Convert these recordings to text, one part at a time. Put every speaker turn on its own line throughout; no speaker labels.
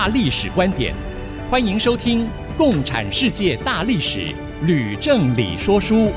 大历史观点，欢迎收听《共产世界大历史》，吕正理说书。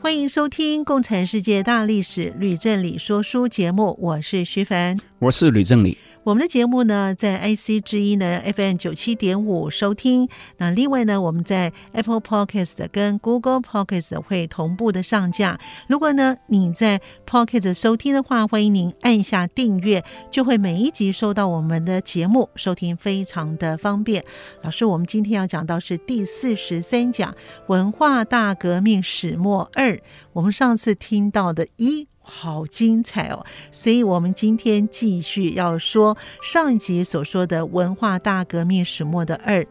欢迎收听《共产世界大历史》，吕正理说书节目，我是徐凡，
我是吕正理。
我们的节目呢，在 IC 之一呢 FM 九七点五收听。那另外呢，我们在 Apple Podcast 跟 Google Podcast 会同步的上架。如果呢你在 Podcast 收听的话，欢迎您按下订阅，就会每一集收到我们的节目，收听非常的方便。老师，我们今天要讲到是第四十三讲文化大革命始末二。我们上次听到的一。好精彩哦！所以，我们今天继续要说上一集所说的文化大革命始末的二。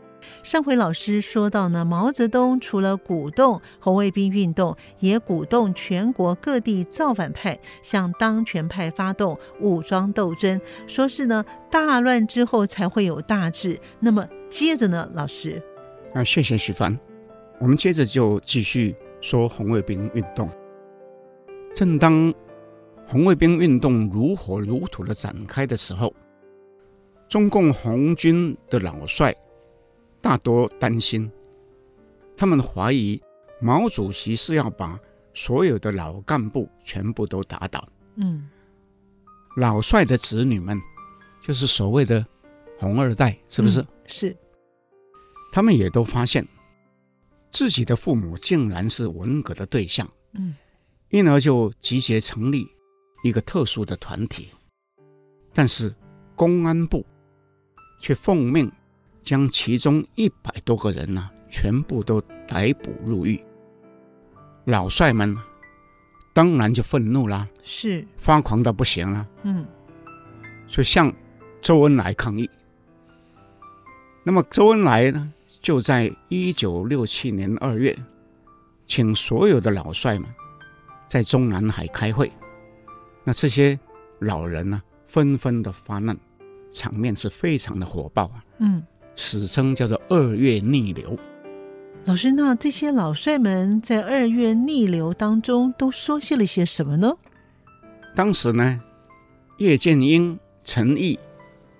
上回老师说到呢，毛泽东除了鼓动红卫兵运动，也鼓动全国各地造反派向当权派发动武装斗争，说是呢大乱之后才会有大治。那么接着呢，老师，
啊，谢谢徐帆，我们接着就继续说红卫兵运动。正当红卫兵运动如火如荼的展开的时候，中共红军的老帅大多担心，他们怀疑毛主席是要把所有的老干部全部都打倒。嗯，老帅的子女们就是所谓的红二代，是不是？
嗯，是。
他们也都发现自己的父母竟然是文革的对象。嗯。因而就集结成立一个特殊的团体，但是公安部却奉命将其中一百多个人呢、啊，全部都逮捕入狱。老帅们当然就愤怒啦，
是
发狂到不行了，
嗯，
就向周恩来抗议。那么周恩来呢，就在一九六七年二月，请所有的老帅们。在中南海开会，那这些老人呢，纷纷的发难，场面是非常的火爆啊。嗯，史称叫做“二月逆流”。
老师，那这些老帅们在“二月逆流”当中都说些了些什么呢？
当时呢，叶剑英、陈毅、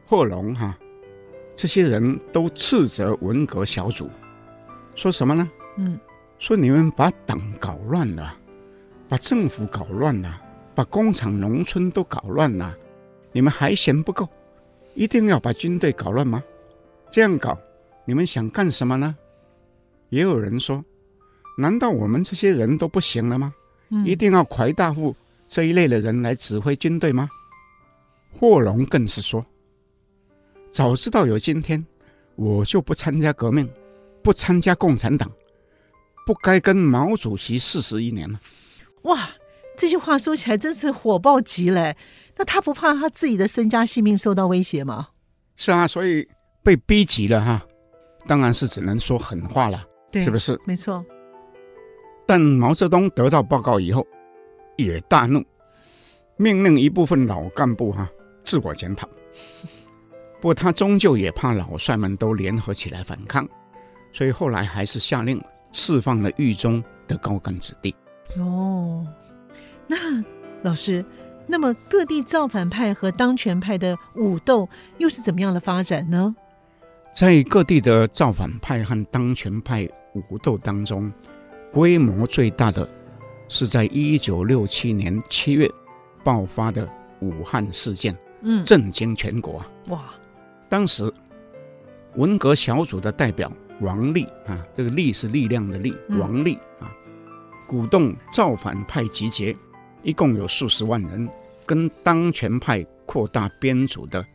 贺龙哈，这些人都斥责文革小组，说什么呢？嗯，说你们把党搞乱了。把政府搞乱了，把工厂、农村都搞乱了，你们还嫌不够，一定要把军队搞乱吗？这样搞，你们想干什么呢？也有人说，难道我们这些人都不行了吗？嗯、一定要蒯大富这一类的人来指挥军队吗？霍龙更是说，早知道有今天，我就不参加革命，不参加共产党，不该跟毛主席四十一年了。
哇，这句话说起来真是火爆极了。那他不怕他自己的身家性命受到威胁吗？
是啊，所以被逼急了哈，当然是只能说狠话了，对，是不是？
没错。
但毛泽东得到报告以后，也大怒，命令一部分老干部哈自我检讨。不过他终究也怕老帅们都联合起来反抗，所以后来还是下令释放了狱中的高干子弟。
哦，那老师，那么各地造反派和当权派的武斗又是怎么样的发展呢？
在各地的造反派和当权派武斗当中，规模最大的是在一九六七年七月爆发的武汉事件，嗯，震惊全国。哇！当时文革小组的代表王力啊，这个力是力量的力，王力啊。嗯鼓动造反派集结，一共有数十万人，跟当权派扩大编组的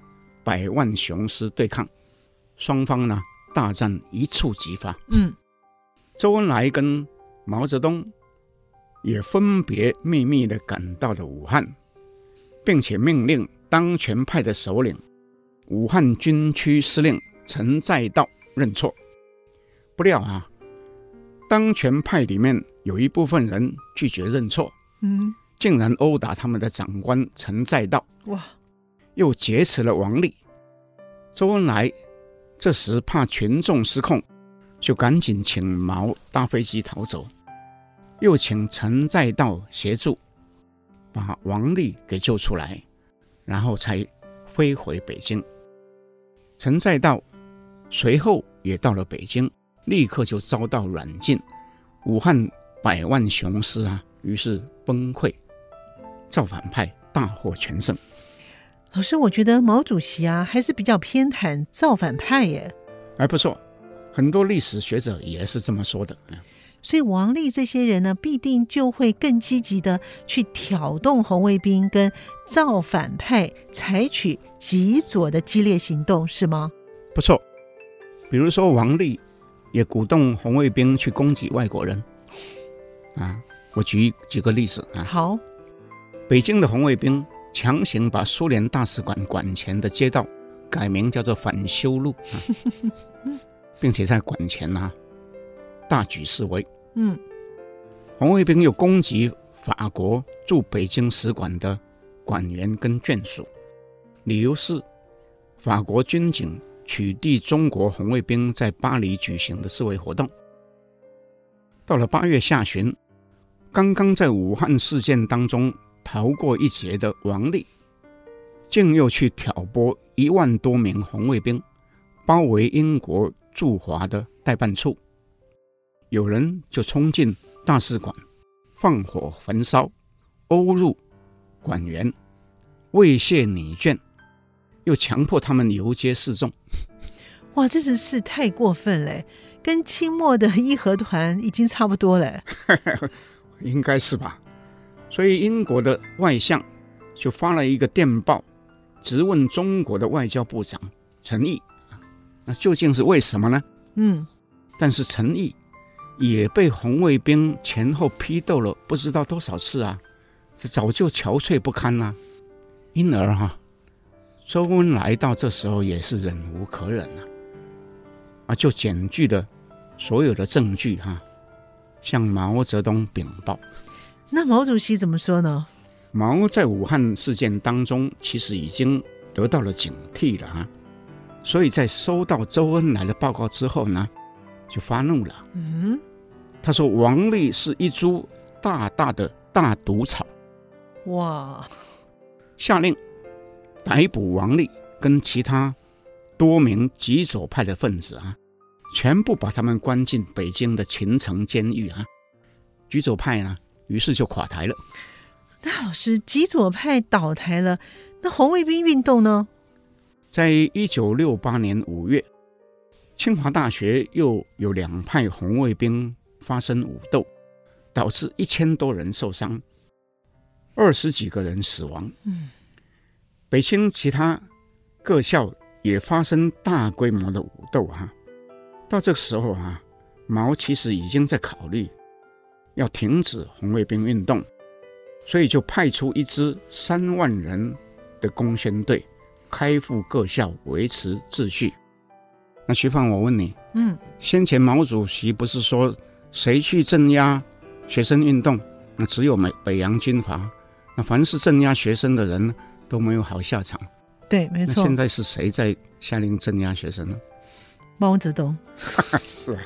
百万雄师对抗，双方呢大战一触即发。嗯，周恩来跟毛泽东也分别秘密的赶到了武汉，并且命令当权派的首领武汉军区司令陈再道认错。不料啊，当权派里面有一部分人拒绝认错，嗯，竟然殴打他们的长官陈再道，哇，又劫持了王立。周恩来这时怕群众失控，就赶紧请毛搭飞机逃走，又请陈再道协助把王立给救出来，然后才飞回北京。陈再道随后也到了北京。立刻就遭到软禁，武汉百万雄师啊，于是崩溃，造反派大获全胜。
老师，我觉得毛主席啊，还是比较偏袒造反派耶。
还不错，很多历史学者也是这么说的。
所以王力这些人呢，必定就会更积极的去挑动红卫兵跟造反派采取极左的激烈行动，是吗？
不错，比如说王力。也鼓动红卫兵去攻击外国人，啊，我举几个例子啊。
好，
北京的红卫兵强行把苏联大使馆馆前的街道改名叫做反修路，啊、并且在馆前啊大举示威。嗯，红卫兵又攻击法国驻北京使馆的馆员跟眷属，理由是法国军警。取缔中国红卫兵在巴黎举行的示威活动。到了八月下旬，刚刚在武汉事件当中逃过一劫的王力，竟又去挑拨一万多名红卫兵包围英国驻华的代办处。有人就冲进大使馆，放火焚烧，殴入馆员，猥亵女眷。又强迫他们游街示众，
哇，这真是太过分了，跟清末的义和团已经差不多了，
应该是吧？所以英国的外相就发了一个电报，质问中国的外交部长陈毅，那究竟是为什么呢？嗯，但是陈毅也被红卫兵前后批斗了不知道多少次啊，是早就憔悴不堪了，因而哈。周恩来到这时候也是忍无可忍了，啊，就检举了所有的证据哈，向毛泽东禀报。
那毛主席怎么说呢？
毛在武汉事件当中其实已经得到了警惕了啊，所以在收到周恩来的报告之后呢，就发怒了。嗯，他说王力是一株大大的大毒草。哇，下令。逮捕王力跟其他多名极左派的分子啊，全部把他们关进北京的秦城监狱啊。极左派呢，于是就垮台了。
那老师，极左派倒台了，那红卫兵运动呢？
在一九六八年五月，清华大学又有两派红卫兵发生武斗，导致一千多人受伤，二十几个人死亡。嗯。北清其他各校也发生大规模的武斗哈，到这个时候啊，毛其实已经在考虑要停止红卫兵运动，所以就派出一支三万人的工宣队，开赴各校维持秩序。那徐放，我问你，嗯，先前毛主席不是说谁去镇压学生运动，那只有美北洋军阀，那凡是镇压学生的人。都没有好下场，
对，没错。
那现在是谁在下令镇压学生呢？
毛泽东。
是啊，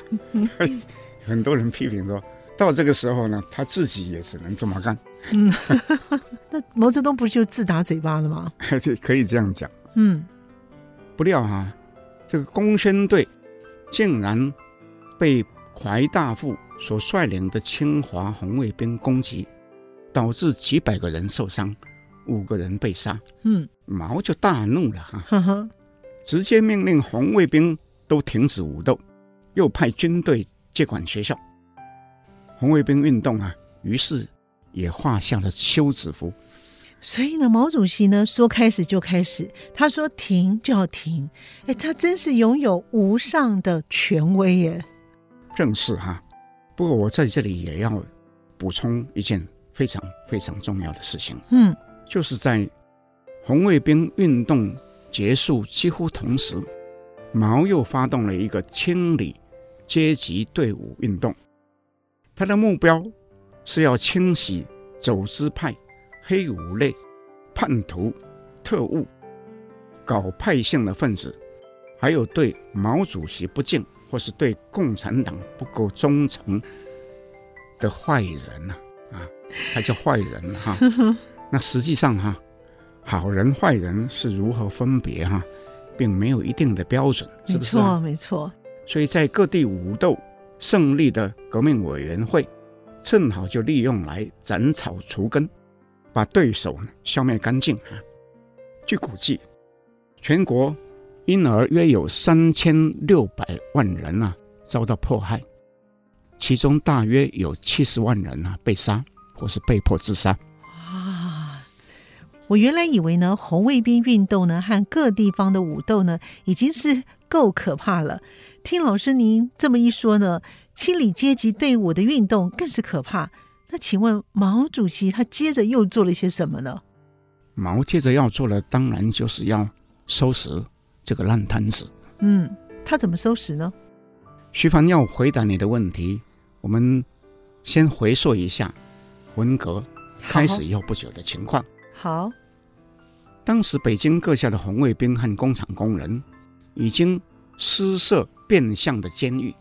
很多人批评说，到这个时候呢，他自己也只能这么干。嗯，
那毛泽东不是就自打嘴巴了吗？
可以这样讲。嗯，不料哈，这个工宣队竟然被怀大富所率领的清华红卫兵攻击，导致几百个人受伤。五个人被杀，嗯，毛就大怒了哈，直接命令红卫兵都停止武斗，又派军队接管学校。红卫兵运动啊，于是也画下了休止符。
所以呢，毛主席呢说开始就开始，他说停就要停，哎，他真是拥有无上的权威耶。
正是哈，不过我在这里也要补充一件非常非常重要的事情，
嗯，
就是在红卫兵运动结束几乎同时，毛又发动了一个清理阶级队伍运动，他的目标是要清洗走资派、黑五类、叛徒、特务、搞派性的分子，还有对毛主席不敬或是对共产党不够忠诚的坏人呐，啊，他叫坏人哈。那实际上哈，好人坏人是如何分别哈，并没有一定的标准，是不是？
没错，没错。
所以在各地武斗胜利的革命委员会，正好就利用来斩草除根，把对手消灭干净啊。据估计，全国因而约有三千六百万人啊遭到迫害，其中大约有七十万人啊被杀或是被迫自杀。
啊，我原来以为呢，红卫兵运动呢和各地方的武斗呢已经是够可怕了。听老师您这么一说呢，清理阶级队伍的运动更是可怕。那请问毛主席他接着又做了些什么呢？
毛接着要做的，当然就是要收拾这个烂摊子。
嗯，他怎么收拾呢？
徐帆要回答你的问题，我们先回溯一下文革开始以后不久的情况。
好，好，
当时北京各校的红卫兵和工厂工人已经私设变相的监狱，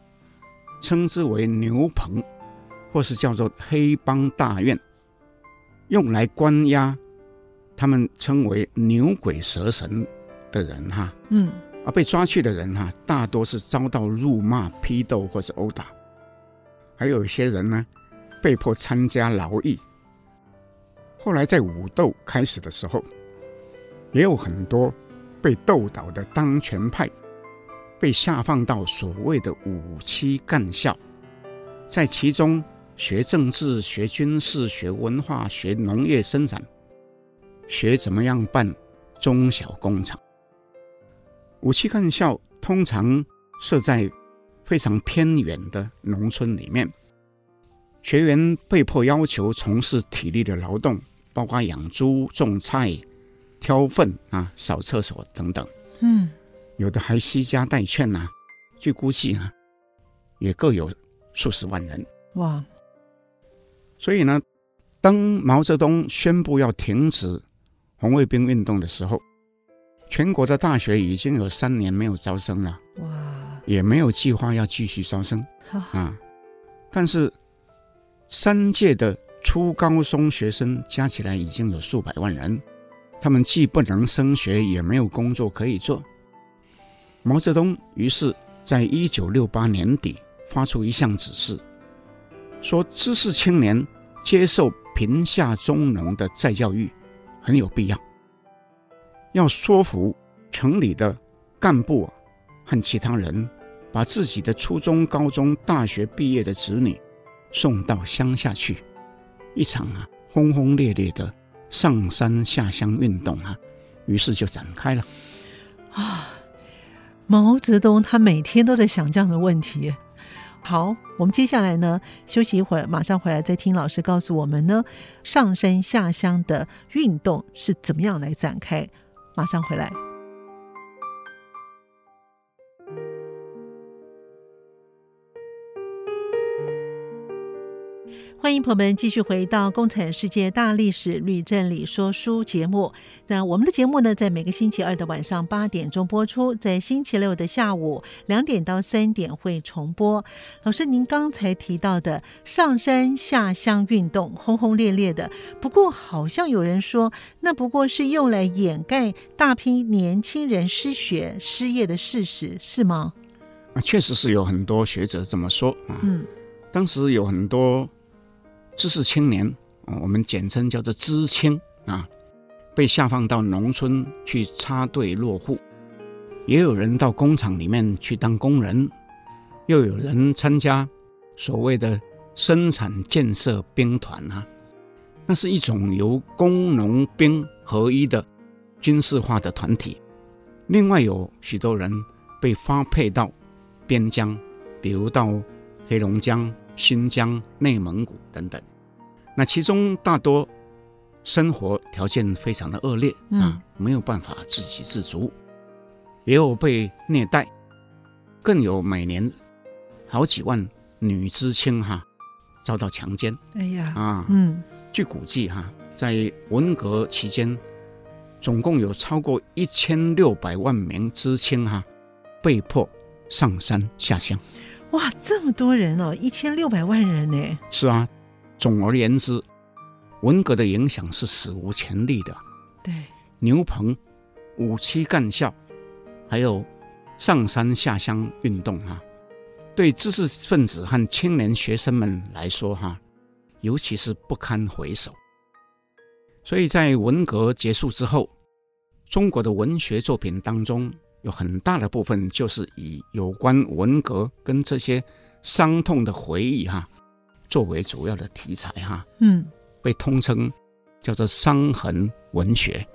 称之为牛棚，或是叫做黑帮大院，用来关押。他们称为牛鬼蛇神的人哈，
嗯，
而被抓去的人哈，大多是遭到辱骂、批斗或是殴打，还有一些人呢，被迫参加劳役。后来在武斗开始的时候，也有很多被斗倒的当权派，被下放到所谓的五七干校，在其中学政治、学军事、学文化、学农业生产。学怎么样办中小工厂。五七干校通常设在非常偏远的农村里面，学员被迫要求从事体力的劳动，包括养猪、种菜、挑粪啊、扫厕所等等。
嗯，
有的还惜家带眷呐、啊，据估计啊，也各有数十万人。
哇！
所以呢，当毛泽东宣布要停止。红卫兵运动的时候，全国的大学已经有三年没有招生了，
哇，
也没有计划要继续招生啊。但是三届的初高中学生加起来已经有数百万人，他们既不能升学，也没有工作可以做。毛泽东于是在一九六八年底发出一项指示，说知识青年接受贫下中农的再教育。很有必要，要说服城里的干部和其他人，把自己的初中、高中、大学毕业的子女送到乡下去。一场啊轰轰烈烈的上山下乡运动啊，于是就展开了。
啊，毛泽东他每天都在想这样的问题。好，我们接下来呢，休息一会儿，马上回来再听老师告诉我们呢，上山下乡的运动是怎么样来展开。马上回来。欢迎朋友们继续回到《共产世界大历史吕振理说书》节目。那我们的节目呢，在每个星期二的晚上八点钟播出，在星期六的下午两点到三点会重播。老师，您刚才提到的上山下乡运动，轰轰烈烈的，不过好像有人说，那不过是用来掩盖大批年轻人失学失业的事实，是吗？
啊，确实是有很多学者这么说啊。
嗯，
当时有很多。知识青年，我们简称叫做知青啊，被下放到农村去插队落户，也有人到工厂里面去当工人，又有人参加所谓的生产建设兵团啊，那是一种由工农兵合一的军事化的团体。另外有许多人被发配到边疆，比如到黑龙江、新疆、内蒙古等等。那其中大多生活条件非常的恶劣啊，没有办法自给自足，也有被虐待，更有每年好几万女知青哈遭到强奸。
哎呀
啊，嗯，据估计哈，在文革期间，总共有超过一千六百万名知青哈被迫上山下乡。
哇，这么多人哦，一千六百万人呢？
是啊，总而言之，文革的影响是史无前例的。
对，
牛棚、五七干校，还有上山下乡运动啊，对知识分子和青年学生们来说哈，尤其是不堪回首。所以在文革结束之后，中国的文学作品当中，有很大的部分就是以有关文革跟这些伤痛的回忆哈，作为主要的题材哈，嗯，被通称叫做伤痕文学。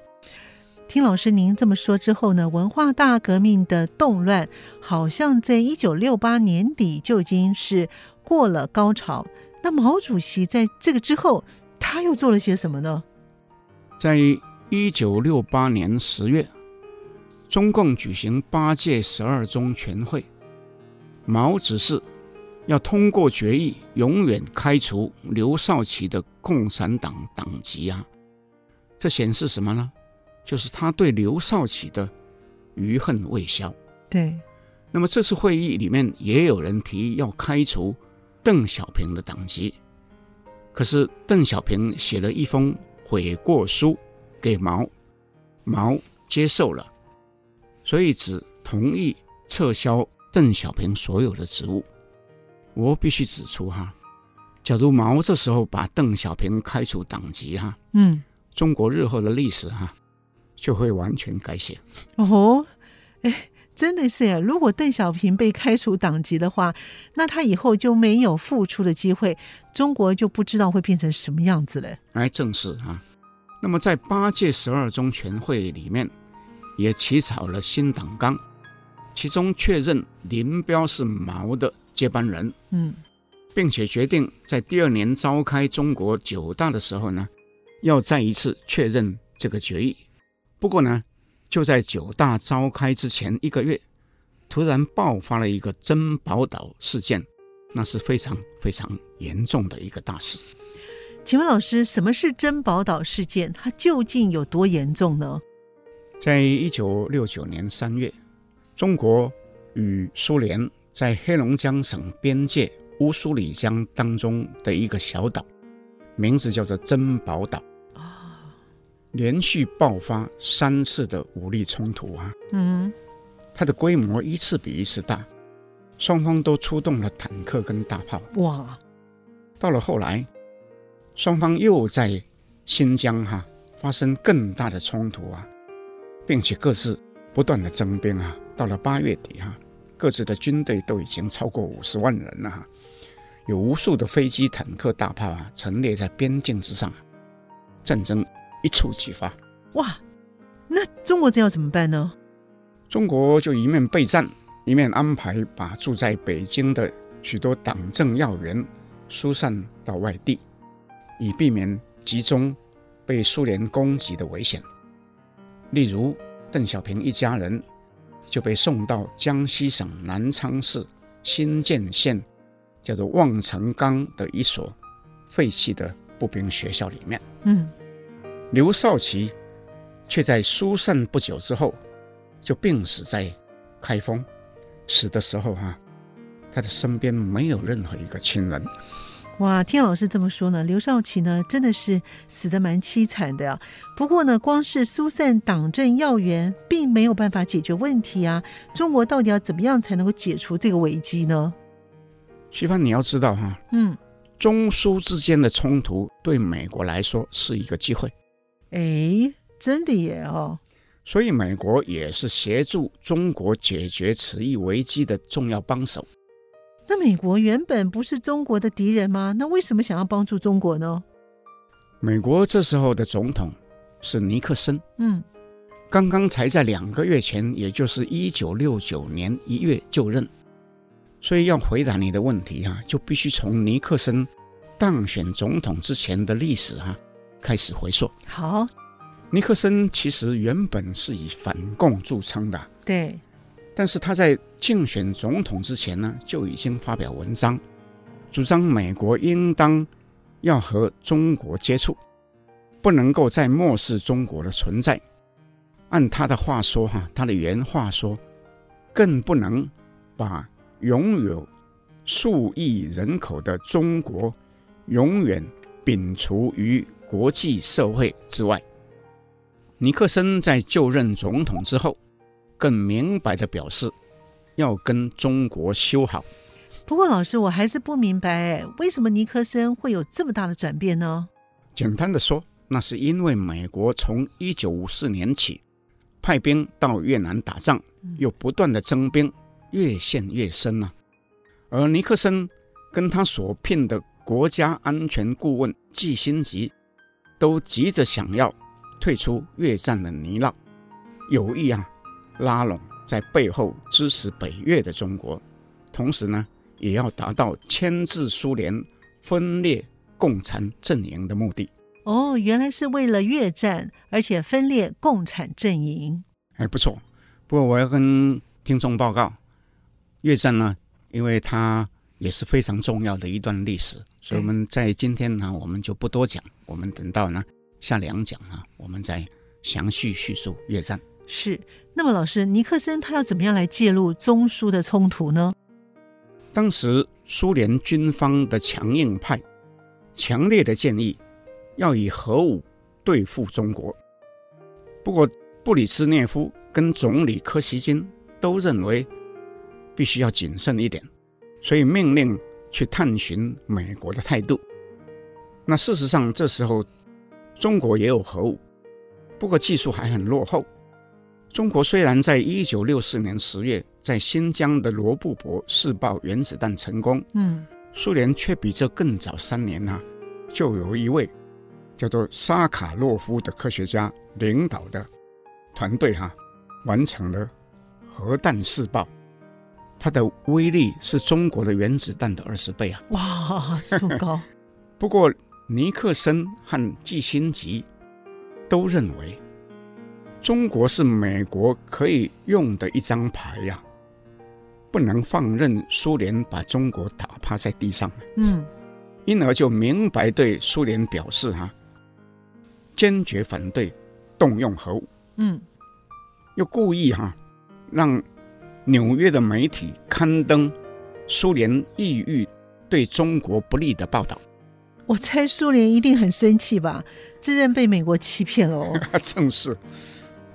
听老师您这么说之后呢，文化大革命的动乱好像在一九六八年底就已经是过了高潮。那毛主席在这个之后，他又做了些什么呢？
在一九六八年十月。中共举行八届十二中全会，毛指示要通过决议，永远开除刘少奇的共产党党籍啊！这显示什么呢？就是他对刘少奇的余恨未消。
对。
那么这次会议里面也有人提议要开除邓小平的党籍，可是邓小平写了一封悔过书给毛，毛接受了。所以只同意撤销邓小平所有的职务。我必须指出哈，假如毛这时候把邓小平开除党籍哈，嗯，中国日后的历史哈就会完全改写。
哦，哎，真的是呀！如果邓小平被开除党籍的话，那他以后就没有复出的机会，中国就不知道会变成什么样子了。
哎，正是啊。那么在八届十二中全会里面。也起草了新党纲，其中确认林彪是毛的接班人，嗯，并且决定在第二年召开中国九大的时候呢，要再一次确认这个决议。不过呢，就在九大召开之前一个月，突然爆发了一个珍宝岛事件，那是非常非常严重的一个大事。
请问老师，什么是珍宝岛事件？它究竟有多严重呢？
在一九六九年三月，中国与苏联在黑龙江省边界乌苏里江当中的一个小岛，名字叫做珍宝岛。啊，连续爆发三次的武力冲突啊，嗯，它的规模一次比一次大，双方都出动了坦克跟大炮。哇，到了后来，双方又在新疆哈发生更大的冲突啊。并且各自不断的征兵啊，到了八月底哈、啊，各自的军队都已经超过五十万人了哈，有无数的飞机、坦克、大炮啊陈列在边境之上，战争一触即发。
哇，那中国这要怎么办呢？
中国就一面备战，一面安排把住在北京的许多党政要员疏散到外地，以避免集中被苏联攻击的危险。例如，邓小平一家人就被送到江西省南昌市新建县，叫做望城岗的一所废弃的步兵学校里面。嗯，刘少奇却在疏散不久之后就病死在开封，死的时候哈、啊，他的身边没有任何一个亲人。
哇，听老师这么说呢，刘少奇呢真的是死得蛮凄惨的呀。不过呢，光是疏散党政要员，并没有办法解决问题啊。中国到底要怎么样才能够解除这个危机呢？
徐帆，你要知道哈，嗯，中苏之间的冲突对美国来说是一个机会。
哎，真的耶哦。
所以美国也是协助中国解决此一危机的重要帮手。
那美国原本不是中国的敌人吗？那为什么想要帮助中国呢？
美国这时候的总统是尼克森，嗯，刚刚才在两个月前，也就是一九六九年一月就任，所以要回答你的问题啊，就必须从尼克森当选总统之前的历史啊开始回溯。
好，
尼克森其实原本是以反共著称的，
对。
但是他在竞选总统之前呢，就已经发表文章，主张美国应当要和中国接触，不能够再漠视中国的存在。按他的话说，哈，他的原话说，更不能把。拥有数亿人口的中国，永远摒除于国际社会之外。尼克森在就任总统之后，更明白的表示要跟中国修好。
不过，老师，我还是不明白，为什么尼克森会有这么大的转变呢？
简单的说，那是因为美国从一九五四年起派兵到越南打仗，又不断的征兵。越陷越深了，啊，而尼克森跟他所聘的国家安全顾问季辛吉，都急着想要退出越战的泥淖，有意啊拉拢在背后支持北越的中国，同时呢，也要达到牵制苏联、分裂共产阵营的目的。
哦，原来是为了越战，而且分裂共产阵营。
哎，不错。不过我要跟听众报告。越战呢，因为它也是非常重要的一段历史，所以我们在今天呢，我们就不多讲。我们等到呢下两讲啊，我们再详细叙述越战。
是。那么，老师，尼克森他要怎么样来介入中苏的冲突呢？
当时苏联军方的强硬派强烈的建议要以核武对付中国，不过布里兹涅夫跟总理柯西金都认为。必须要谨慎一点，所以命令去探寻美国的态度。那事实上，这时候中国也有核武，不过技术还很落后。中国虽然在一九六四年十月在新疆的罗布泊试爆原子弹成功，嗯，苏联却比这更早三年呢、啊，就有一位叫做沙卡洛夫的科学家领导的团队哈、啊，完成了核弹试爆。它的威力是中国的原子弹的二十倍啊！
哇，这么高！
不过尼克森和季辛吉都认为，中国是美国可以用的一张牌呀、啊，不能放任苏联把中国打趴在地上。嗯，因而就明白对苏联表示哈、啊，坚决反对动用核武。嗯，又故意哈、啊、让。纽约的媒体刊登苏联意欲对中国不利的报道，
我猜苏联一定很生气吧？自认被美国欺骗了哦。
正是，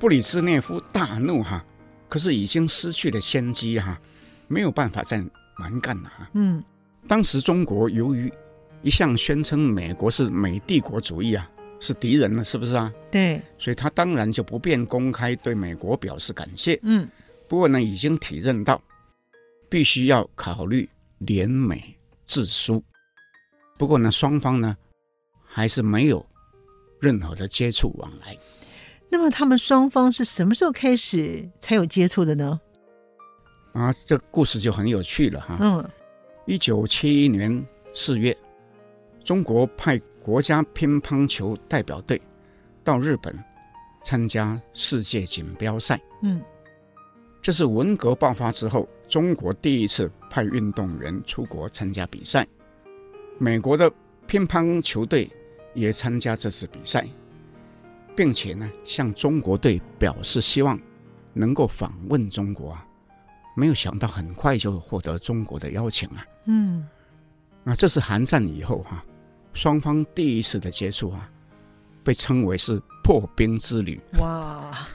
布里兹涅夫大怒哈，可是已经失去了先机哈，没有办法再蛮干了哈。嗯，当时中国由于一向宣称美国是美帝国主义啊，是敌人了，是不是啊？
对，
所以他当然就不便公开对美国表示感谢。嗯。不过呢，已经体认到必须要考虑联美制苏。不过呢，双方呢还是没有任何的接触往来。
那么他们双方是什么时候开始才有接触的呢？
啊，这故事就很有趣了哈。嗯，一九七一年四月，中国派国家乒乓球代表队到日本参加世界锦标赛。嗯。这是文革爆发之后，中国第一次派运动员出国参加比赛。美国的乒乓球队也参加这次比赛，并且呢，向中国队表示希望能够访问中国啊。没有想到，很快就获得中国的邀请啊。嗯，那这是韩战以后哈、双方第一次的接触啊，被称为是破冰之旅。哇！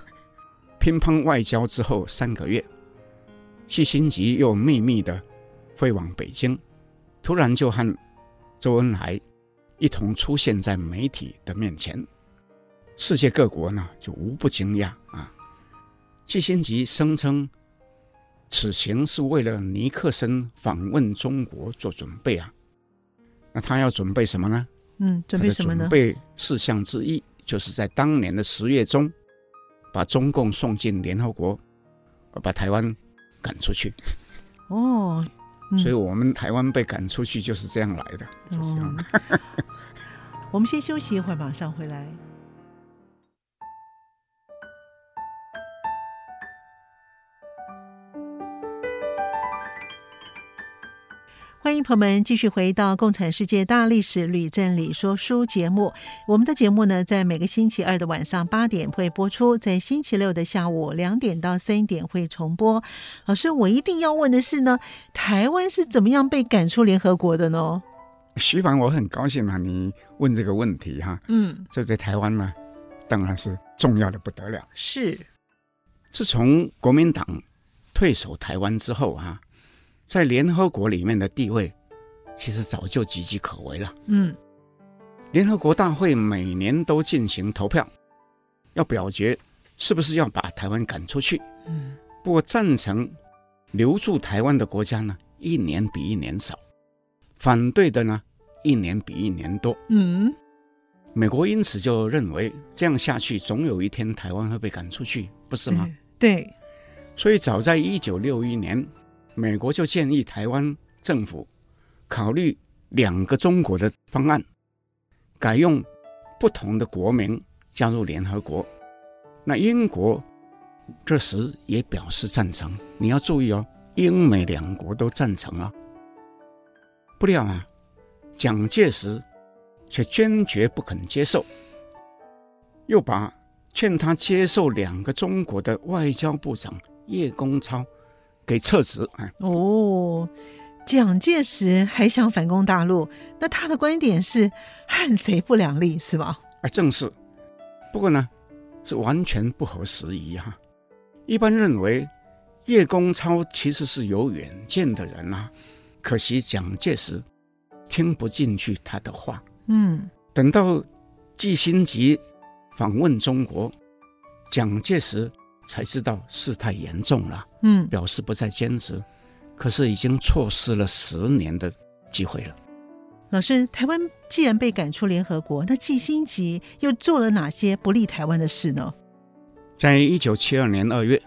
乒乓外交之后三个月，季辛吉又秘密的飞往北京，突然就和周恩来一同出现在媒体的面前。世界各国呢就无不惊讶啊！季辛吉声称此行是为了尼克森访问中国做准备啊。那他要准备什么呢？
嗯，准备什么呢？
准备事项之一就是在当年的十月中。把中共送进联合国，把台湾赶出去。
哦，
嗯、所以我们台湾被赶出去就是这样来的，就是这样。
嗯、我们先休息一会儿，马上回来。欢迎朋友们继续回到《共产世界大历史吕振理说书》节目。我们的节目呢，在每个星期二的晚上八点会播出，在星期六的下午两点到三点会重播。老师，我一定要问的是呢，台湾是怎么样被赶出联合国的呢？
徐凡，我很高兴啊，你问这个问题哈。嗯，这对台湾呢，当然是重要的不得了。
是，
自从国民党退守台湾之后哈。在联合国里面的地位，其实早就岌岌可危了。嗯，联合国大会每年都进行投票，要表决是不是要把台湾赶出去。嗯，不过赞成留住台湾的国家呢，一年比一年少；反对的呢，一年比一年多。嗯，美国因此就认为这样下去，总有一天台湾会被赶出去，不是吗？
对。
所以早在一九六一年。美国就建议台湾政府考虑两个中国的方案，改用不同的国名加入联合国。那英国这时也表示赞成。你要注意哦，英美两国都赞成啊。不料啊，蒋介石却坚决不肯接受，又把劝他接受两个中国的外交部长叶公超。给撤职哎
哦，蒋介石还想反攻大陆，那他的观点是汉贼不两立是吧？
哎，正是。不过呢，是完全不合时宜哈。一般认为叶公超其实是有远见的人啊，可惜蒋介石听不进去他的话。嗯，等到季辛吉访问中国，蒋介石。才知道事态严重了，嗯，表示不再坚持，可是已经错失了十年的机会了。
老师，台湾既然被赶出联合国，那季辛吉又做了哪些不利台湾的事呢？
在一九七二年二月，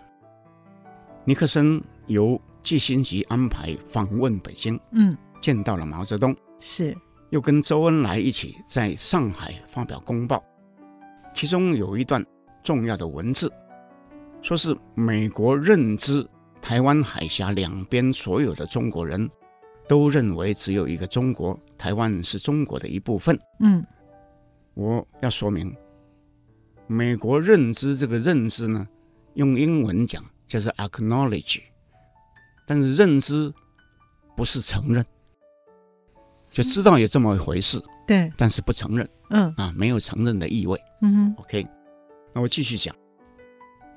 尼克森由季辛吉安排访问北京，嗯，见到了毛泽东，
是，
又跟周恩来一起在上海发表公报，其中有一段重要的文字。说是美国认知台湾海峡两边所有的中国人都认为只有一个中国，台湾是中国的一部分。嗯，我要说明，美国认知这个认知呢，用英文讲就是 acknowledge，但是认知不是承认，就知道有这么一回事。
对，
但是不承认。嗯，啊，没有承认的意味。嗯哼，OK，那我继续讲。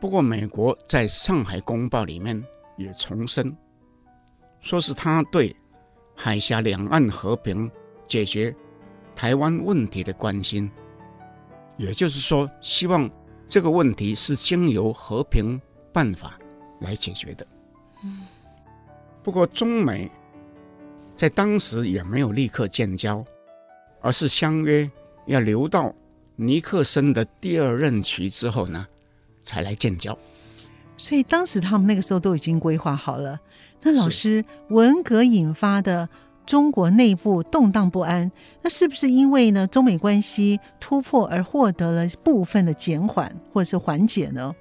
不过，美国在上海公报里面也重申，说是他对海峡两岸和平解决台湾问题的关心，也就是说，希望这个问题是经由和平办法来解决的。不过，中美在当时也没有立刻建交，而是相约要留到尼克森的第二任期之后呢，才来建交，
所以当时他们那个时候都已经规划好了。那老师，文革引发的中国内部动荡不安，那是不是因为呢中美关系突破而获得了部分的减缓或者是缓解呢？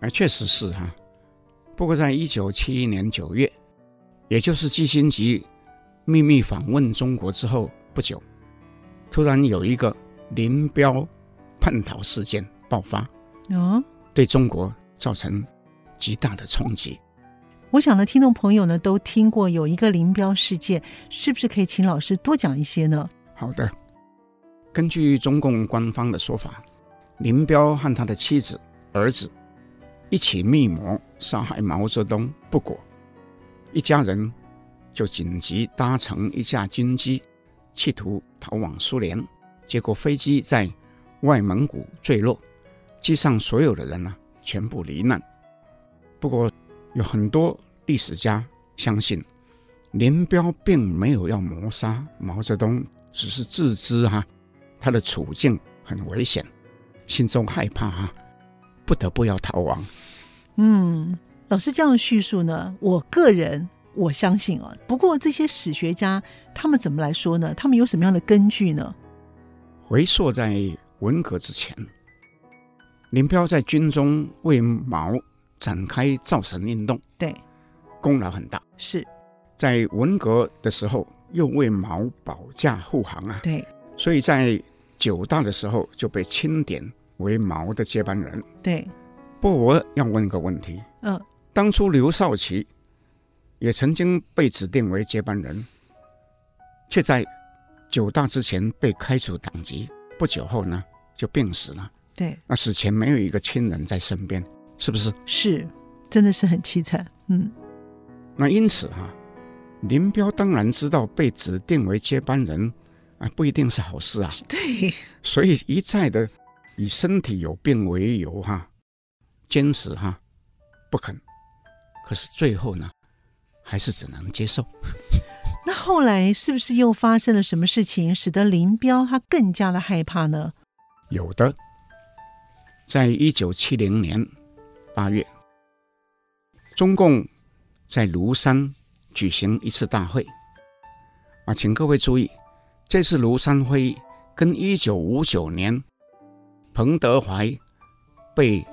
啊，确实是哈。不过在一九七一年九月，也就是基辛格秘密访问中国之后不久，突然有一个林彪叛逃事件爆发。哦，对中国造成极大的冲击。
我想呢，听众朋友呢都听过有一个林彪事件，是不是可以请老师多讲一些呢？
好的，根据中共官方的说法，林彪和他的妻子、儿子一起密谋杀害毛泽东不果，一家人就紧急搭乘一架军机，企图逃往苏联，结果飞机在外蒙古坠落。机上所有的人呢，全部罹难。不过，有很多历史家相信，林彪并没有要谋杀毛泽东，只是自知哈、啊，他的处境很危险，心中害怕哈、啊，不得不要逃亡。
嗯，老师这样叙述呢，我个人我相信啊。不过这些史学家他们怎么来说呢？他们有什么样的根据呢？
回溯在文革之前，林彪在军中为毛展开造神运动，
对，
功劳很大。
是
在文革的时候，又为毛保驾护航啊。
对，
所以在九大的时候就被钦点为毛的接班人。
对，
不过我要问一个问题。
嗯，
当初刘少奇也曾经被指定为接班人，却在九大之前被开除党籍，不久后呢就病死了。
对，
那死前没有一个亲人在身边，是不是？
是，真的是很凄惨。嗯，
那因此哈、啊，林彪当然知道被指定为接班人啊，不一定是好事啊。
对，
所以一再的以身体有病为由哈、啊，坚持哈、啊，不肯。可是最后呢，还是只能接受。
那后来是不是又发生了什么事情，使得林彪他更加的害怕呢？
有的，在一九七零年八月，中共在庐山举行一次大会。啊，请各位注意，这次庐山会议跟一九五九年彭德怀被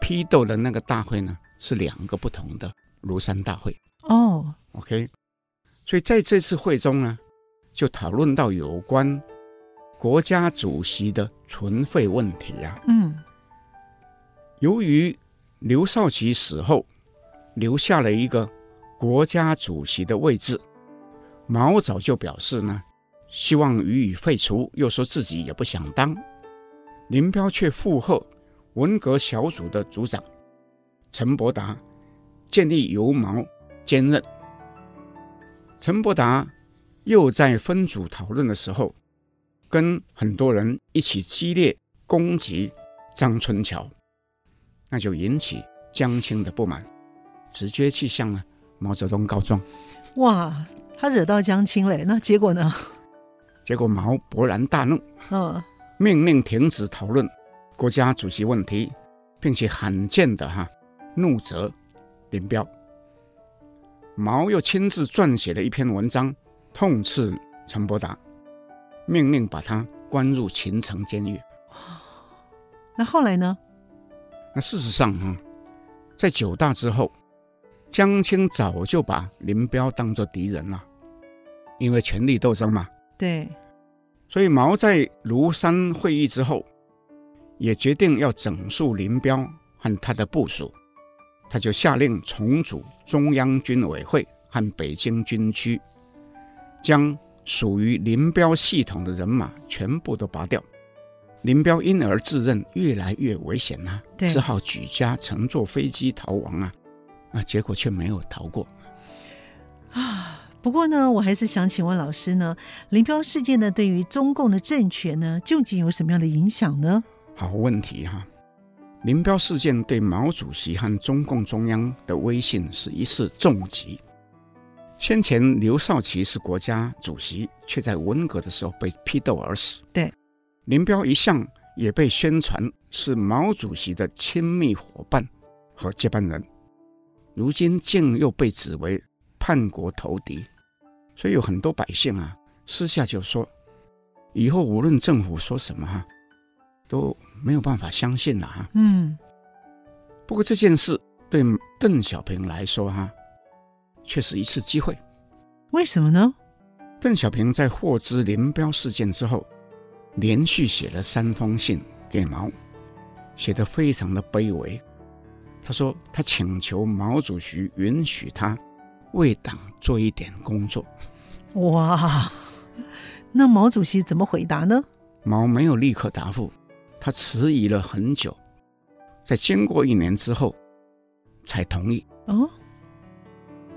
批斗的那个大会呢，是两个不同的庐山大会。
哦
，OK。所以在这次会中呢，就讨论到有关国家主席的存废问题啊。
嗯，
由于刘少奇死后留下了一个国家主席的位置，毛早就表示呢，希望予以废除，又说自己也不想当。林彪却附和文革小组的组长陈伯达，建议由毛兼任。陈伯达又在分组讨论的时候，跟很多人一起激烈攻击张春桥，那就引起江青的不满，直接去向了毛泽东告状。
哇，他惹到江青嘞，那结果呢？
结果毛勃然大怒，
嗯，
命令停止讨论国家主席问题，并且罕见的哈怒责林彪。毛又亲自撰写了一篇文章，痛斥陈伯达，命令把他关入秦城监狱。
那后来呢？
那事实上啊，在九大之后，江青早就把林彪当作敌人了，因为权力斗争嘛。
对。
所以毛在庐山会议之后，也决定要整肃林彪和他的部署。他就下令重组中央军委会和北京军区，将属于林彪系统的人马全部都拔掉。林彪因而自认越来越危险啊，只好举家乘坐飞机逃亡啊，啊，结果却没有逃过。
啊，不过呢，我还是想请问老师呢，林彪事件呢，对于中共的政权呢，究竟有什么样的影响呢？
好问题哈。林彪事件对毛主席和中共中央的威信是一次重击。先前刘少奇是国家主席，却在文革的时候被批斗而死。
对，
林彪一向也被宣传是毛主席的亲密伙伴和接班人，如今竟又被指为叛国投敌，所以有很多百姓啊，私下就说，以后无论政府说什么哈。都没有办法相信了哈。
嗯，
不过这件事对邓小平来说哈，却是一次机会。
为什么呢？
邓小平在获知林彪事件之后，连续写了三封信给毛，写得非常的卑微。他说他请求毛主席允许他为党做一点工作。
哇，那毛主席怎么回答呢？
毛没有立刻答复。他迟疑了很久，在经过一年之后，才同意。
哦，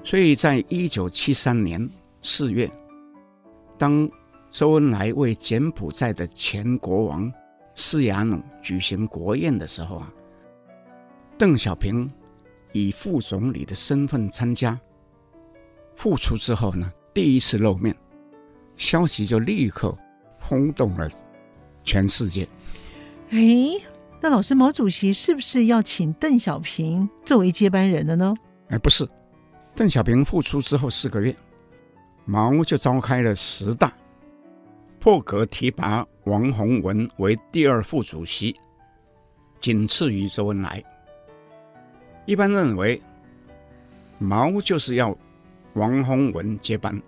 所以在一九七三年四月，当周恩来为柬埔寨的前国王斯亚努举行国宴的时候啊，邓小平以副总理的身份参加。复出之后呢，第一次露面，消息就立刻轰动了全世界。
哎，那老师毛主席是不是要请邓小平作为接班人的呢？
哎，不是，邓小平复出之后四个月，毛就召开了十大，破格提拔王洪文为第二副主席，仅次于周恩来。一般认为，毛就是要王洪文接班。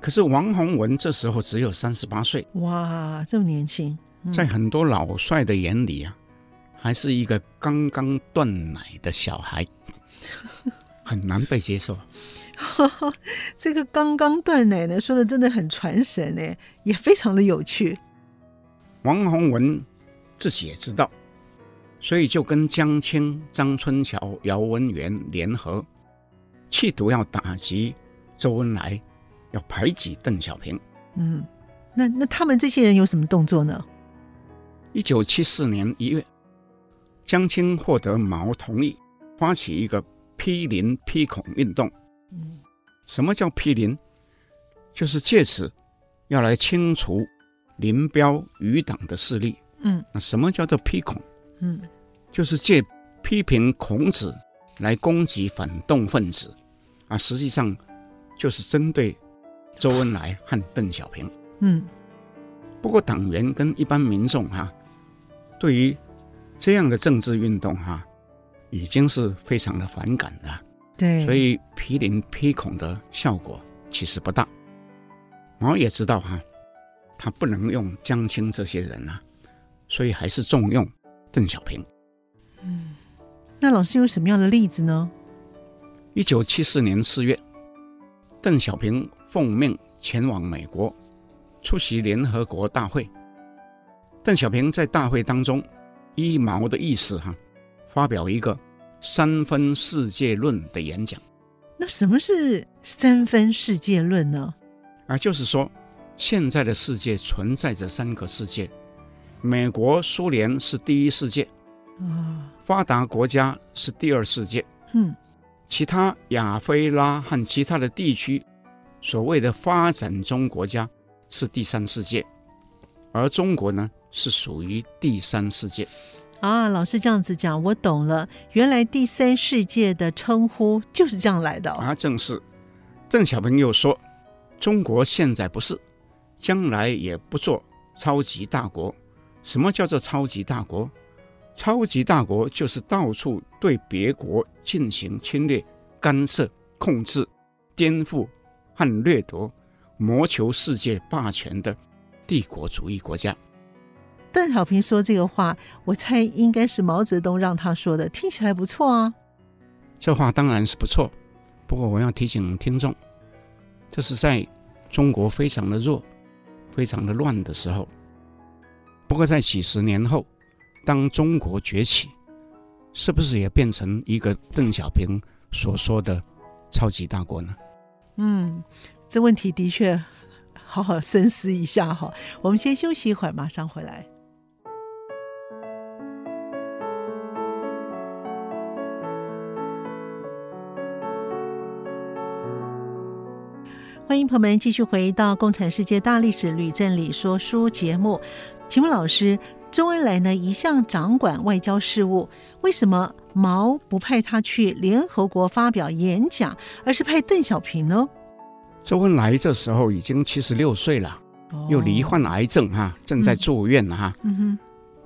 可是王洪文这时候只有三十八岁，
哇，这么年轻，
嗯、在很多老帅的眼里啊，还是一个刚刚断奶的小孩，很难被接受。
这个刚刚断奶呢，说的真的很传神呢，也非常的有趣。
王洪文自己也知道，所以就跟江青、张春桥、姚文元联合，企图要打击周恩来。要排挤邓小平，
嗯，那那他们这些人有什么动作呢？
一九七四年一月，江青获得毛同意，发起一个批林批孔运动。嗯，什么叫批林？就是借此要来清除林彪余党的势力。嗯，那什么叫做批孔？嗯，就是借批评孔子来攻击反动分子。啊，实际上就是针对。周恩来和邓小平，嗯，不过党员跟一般民众哈、啊，对于这样的政治运动哈、啊，已经是非常的反感的，
对，
所以批林批孔的效果其实不大。毛也知道哈、啊，他不能用江青这些人啊，所以还是重用邓小平。
嗯，那老师有什么样的例子呢？
一九七四年四月，邓小平。奉命前往美国出席联合国大会。邓小平在大会当中依毛的意思哈，发表一个三分世界论的演讲。
那什么是三分世界论呢？
啊，就是说现在的世界存在着三个世界：美国、苏联是第一世界，啊，发达国家是第二世界，嗯，其他亚非拉和其他的地区。所谓的发展中国家是第三世界，而中国呢是属于第三世界。
啊，老师这样子讲，我懂了。原来第三世界的称呼就是这样来的。
啊，正是。邓小平又说，中国现在不是，将来也不做超级大国。什么叫做超级大国？超级大国就是到处对别国进行侵略、干涉、控制、颠覆。和掠夺，谋求世界霸权的帝国主义国家。
邓小平说这个话，我猜应该是毛泽东让他说的，听起来不错啊。
这话当然是不错，不过我要提醒听众，这是在中国非常的弱、非常的乱的时候。不过在几十年后，当中国崛起，是不是也变成一个邓小平所说的超级大国呢？
嗯，这问题的确好好深思一下哈。我们先休息一会儿，马上回来。欢迎朋友们继续回到《共产世界大历史吕振理说书》节目。请问老师，周恩来呢一向掌管外交事务，为什么？毛不派他去联合国发表演讲，而是派邓小平呢？
周恩来这时候已经七十六岁了，哦、又罹患癌症哈，正在住院哈。嗯哼。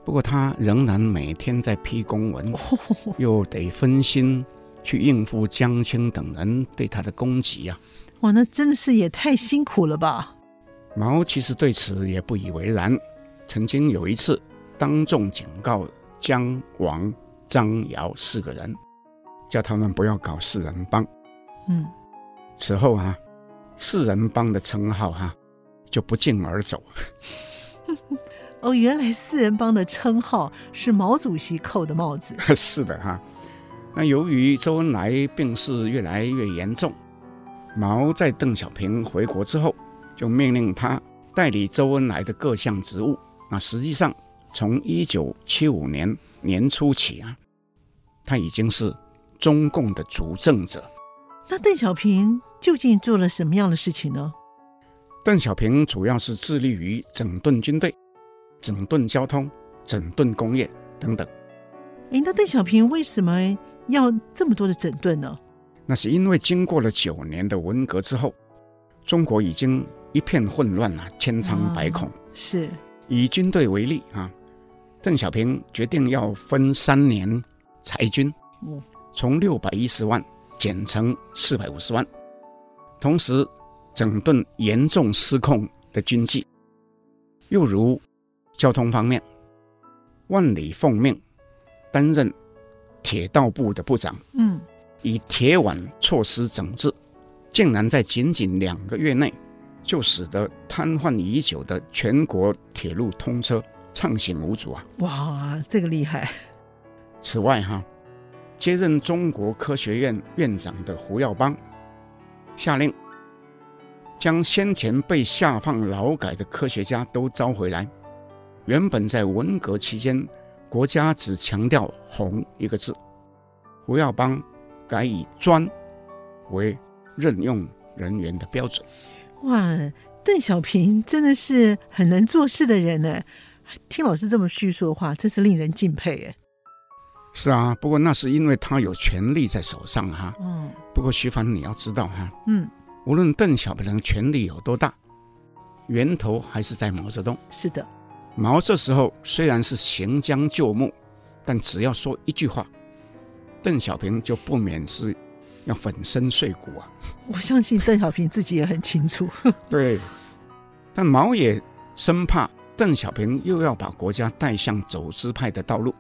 不过他仍然每天在批公文，哦、又得分心去应付江青等人对他的攻击呀、啊。
哇，那真的是也太辛苦了吧？
毛其实对此也不以为然，曾经有一次当众警告姜王。张姚四个人，叫他们不要搞四人帮。嗯，此后啊，四人帮的称号哈、啊、就不胫而走。
哦，原来四人帮的称号是毛主席扣的帽子。
是的哈。那由于周恩来病势越来越严重，毛在邓小平回国之后，就命令他代理周恩来的各项职务。那实际上，从一九七五年年初起啊。他已经是中共的主政者。
那邓小平究竟做了什么样的事情呢？
邓小平主要是致力于整顿军队、整顿交通、整顿工业等等。
哎，那邓小平为什么要这么多的整顿呢？
那是因为经过了九年的文革之后，中国已经一片混乱了，千疮百孔。
是
以军队为例啊，邓小平决定要分三年裁军，从六百一十万减成四百五十万，同时整顿严重失控的军纪。又如交通方面，万里奉命担任铁道部的部长，嗯，以铁腕措施整治，竟然在仅仅两个月内。就使得瘫痪已久的全国铁路通车畅行无阻啊！
哇，这个厉害！
此外哈，接任中国科学院院长的胡耀邦下令将先前被下放劳改的科学家都招回来。原本在文革期间，国家只强调“红”一个字，胡耀邦改以“专”为任用人员的标准。
哇，邓小平真的是很能做事的人呢。听老师这么叙述的话，真是令人敬佩哎。
是啊，不过那是因为他有权力在手上哈。嗯。不过徐凡，你要知道哈，嗯，无论邓小平的权力有多大，源头还是在毛泽东。
是的。
毛这时候虽然是行将就木，但只要说一句话，邓小平就不免是。要粉身碎骨啊！
我相信邓小平自己也很清楚。
对，但毛也生怕邓小平又要把国家带向走资派的道路，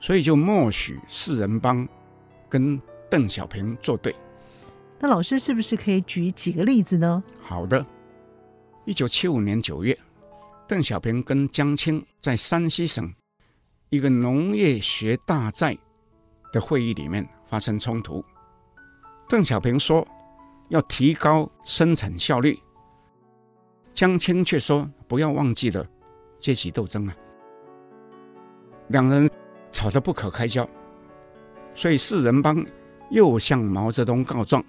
所以就默许四人帮跟邓小平作对。
那老师是不是可以举几个例子呢？
好的，一九七五年九月，邓小平跟江青在山西省一个农业学大寨的会议里面发生冲突。邓小平说要提高生产效率，江青却说不要忘记了阶级斗争啊。两人吵得不可开交，所以四人帮又向毛泽东告状，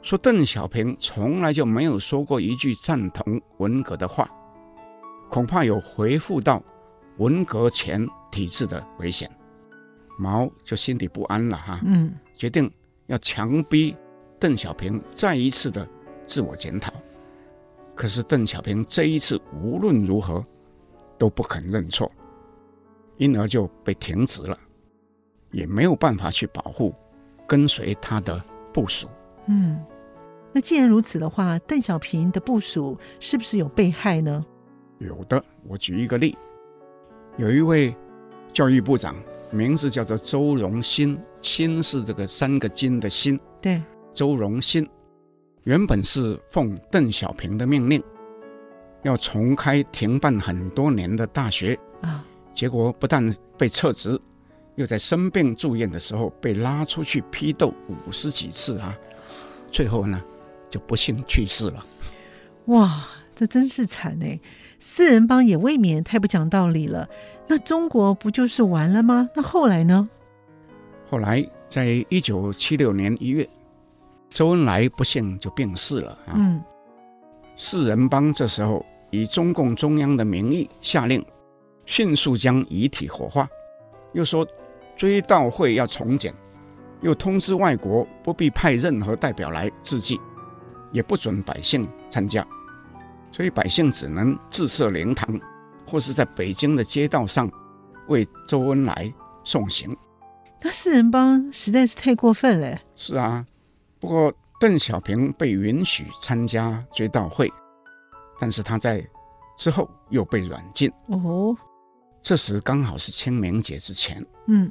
说邓小平从来就没有说过一句赞同文革的话，恐怕有回复到文革前体制的危险。毛就心里不安了哈，嗯，决定。要强逼邓小平再一次的自我检讨，可是邓小平这一次无论如何都不肯认错，因而就被停职了，也没有办法去保护跟随他的部署。
嗯，那既然如此的话，邓小平的部署是不是有被害呢？
有的，我举一个例，有一位教育部长。名字叫做周荣新，新是这个三个金的新。
对，
周荣新原本是奉邓小平的命令，要重开停办很多年的大学啊，结果不但被撤职，又在生病住院的时候被拉出去批斗五十几次啊，最后呢就不幸去世了。
哇，这真是惨哎！四人帮也未免太不讲道理了。那中国不就是完了吗？那后来呢？
后来，在一九七六年一月，周恩来不幸就病逝了啊。嗯。四人帮这时候以中共中央的名义下令，迅速将遗体火化，又说追悼会要从简，又通知外国不必派任何代表来致祭，也不准百姓参加，所以百姓只能自设灵堂。或是在北京的街道上为周恩来送行，
那四人帮实在是太过分了。
是啊，不过邓小平被允许参加追悼会，但是他在之后又被软禁。哦，这时刚好是清明节之前。嗯，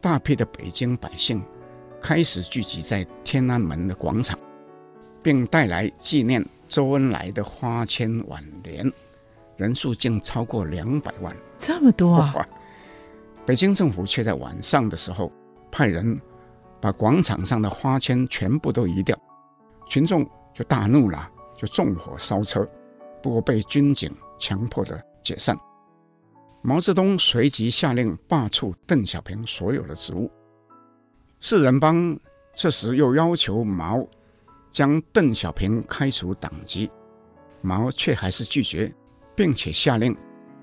大批的北京百姓开始聚集在天安门的广场，并带来纪念周恩来的花圈挽联。人数竟超过两百万，
这么多啊！
北京政府却在晚上的时候派人把广场上的花圈全部都移掉，群众就大怒了，就纵火烧车，不过被军警强迫的解散。毛泽东随即下令罢黜邓小平所有的职务，四人帮这时又要求毛将邓小平开除党籍，毛却还是拒绝。并且下令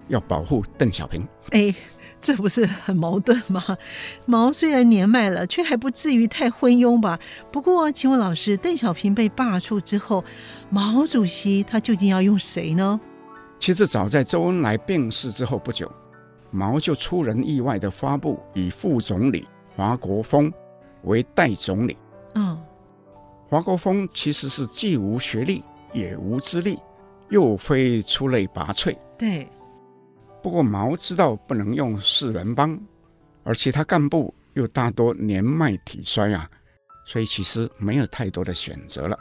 要保护邓小平。
哎，这不是很矛盾吗？毛虽然年迈了，却还不至于太昏庸吧？不过，请问老师，邓小平被罢黜之后，毛主席他究竟要用谁呢？
其实早在周恩来病逝之后不久，毛就出人意外地发布以副总理华国锋为代总理。嗯，华国锋其实是既无学历也无资历，又非出类拔萃。
对。
不过毛知道不能用四人帮，而其他干部又大多年迈体衰啊，所以其实没有太多的选择了。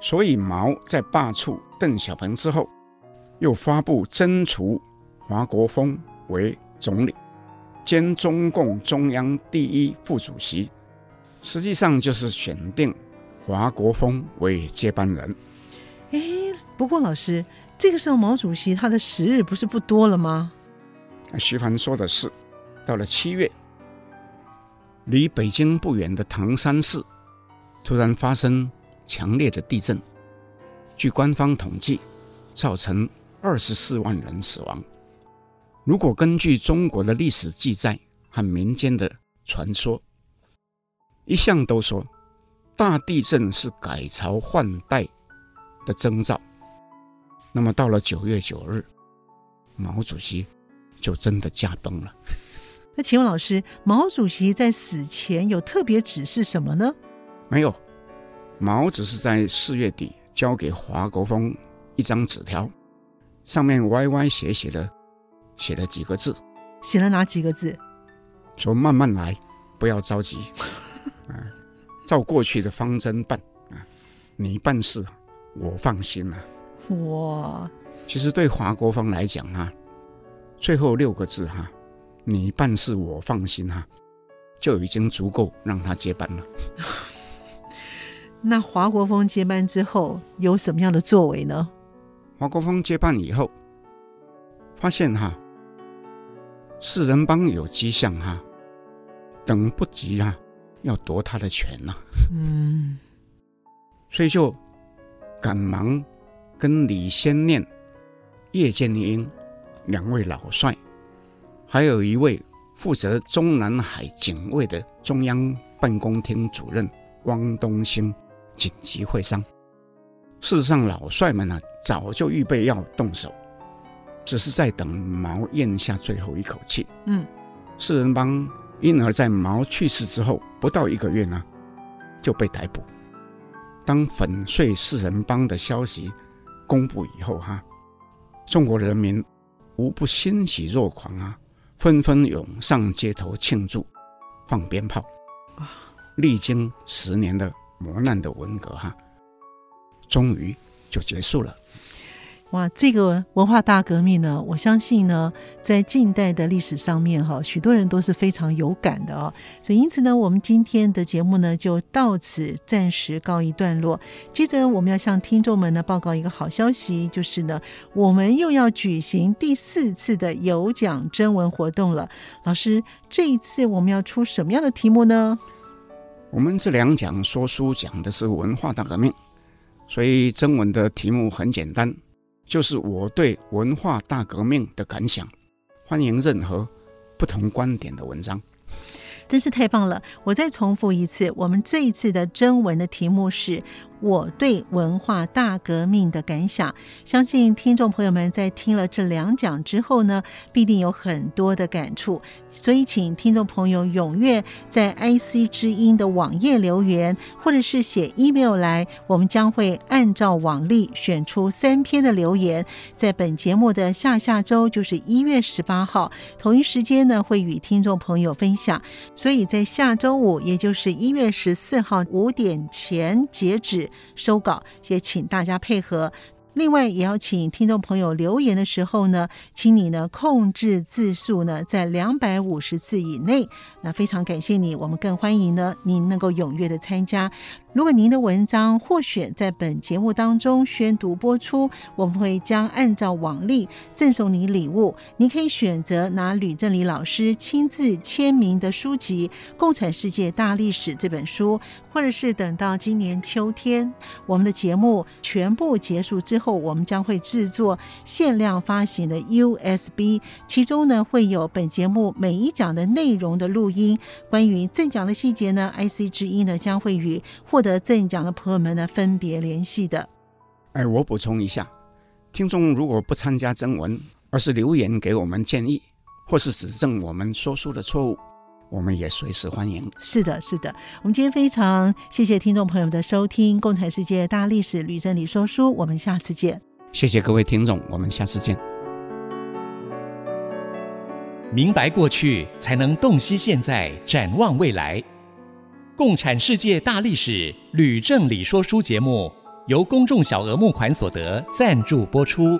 所以毛在罢黜邓小平之后，又发布征除华国锋为总理，兼中共中央第一副主席，实际上就是选定华国锋为接班人。
哎，不过老师。这个时候，毛主席他的时日不是不多了吗？
徐帆说的是，到了七月，离北京不远的唐山市突然发生强烈的地震，据官方统计，造成二十四万人死亡。如果根据中国的历史记载和民间的传说，一向都说大地震是改朝换代的征兆。那么到了九月九日，毛主席就真的驾崩了。
那请问老师，毛主席在死前有特别指示什么呢？
没有，毛只是在四月底交给华国锋一张纸条，上面歪歪斜斜的写了几个字。
写了哪几个字？
说慢慢来，不要着急，啊，照过去的方针办啊，你办事我放心了。
哇，
其实对华国锋来讲哈，最后六个字哈，你办事我放心哈，就已经足够让他接班了。
那华国锋接班之后有什么样的作为呢？
华国锋接班以后，发现哈，四人帮有迹象哈，等不及啊，要夺他的权了。嗯，所以就赶忙。跟李先念、叶剑英两位老帅，还有一位负责中南海警卫的中央办公厅主任汪东兴紧急会商。事实上，老帅们呢早就预备要动手，只是在等毛咽下最后一口气。嗯，四人帮因而在毛去世之后不到一个月呢就被逮捕。当粉碎四人帮的消息公布以后，哈，中国人民无不欣喜若狂啊，纷纷涌上街头庆祝，放鞭炮。历经十年的磨难的文革，哈，终于就结束了。
哇，这个文化大革命呢，我相信呢，在近代的历史上面哈，许多人都是非常有感的哦。所以因此呢，我们今天的节目呢，就到此暂时告一段落。接着，我们要向听众们呢报告一个好消息，就是呢，我们又要举行第四次的有奖征文活动了。老师，这一次我们要出什么样的题目呢？
我们这两讲说书讲的是文化大革命，所以征文的题目很简单。就是我对文化大革命的感想，欢迎任何不同观点的文章。
真是太棒了！我再重复一次，我们这一次的征文的题目是我对文化大革命的感想。相信听众朋友们在听了这两讲之后呢，必定有很多的感触。所以，请听众朋友踊跃在 IC 之音的网页留言，或者是写 email 来，我们将会按照往例选出三篇的留言，在本节目的下下周，就是一月十八号，同一时间呢，会与听众朋友分享。所以在下周五，也就是一月十四号五点前截止收稿，也请大家配合。另外，也要请听众朋友留言的时候呢，请你呢控制字数呢在两百五十字以内。那非常感谢你，我们更欢迎呢您能够踊跃的参加。如果您的文章获选在本节目当中宣读播出，我们会将按照往例赠送你礼物。你可以选择拿吕正礼老师亲自签名的书籍《共产世界大历史》这本书，或者是等到今年秋天我们的节目全部结束之后，我们将会制作限量发行的 USB，其中呢会有本节目每一讲的内容的录音。关于赠奖的细节呢，IC 之音呢将会与获得赠奖的朋友们呢，分别联系的。
哎，我补充一下，听众如果不参加征文，而是留言给我们建议，或是指正我们说书的错误，我们也随时欢迎。
是的，是的。我们今天非常谢谢听众朋友的收听《共产世界大历史吕正理说书》，我们下次见。
谢谢各位听众，我们下次见。
明白过去，才能洞悉现在，展望未来。共产世界大历史吕正礼说书节目由公众小额募款所得赞助播出。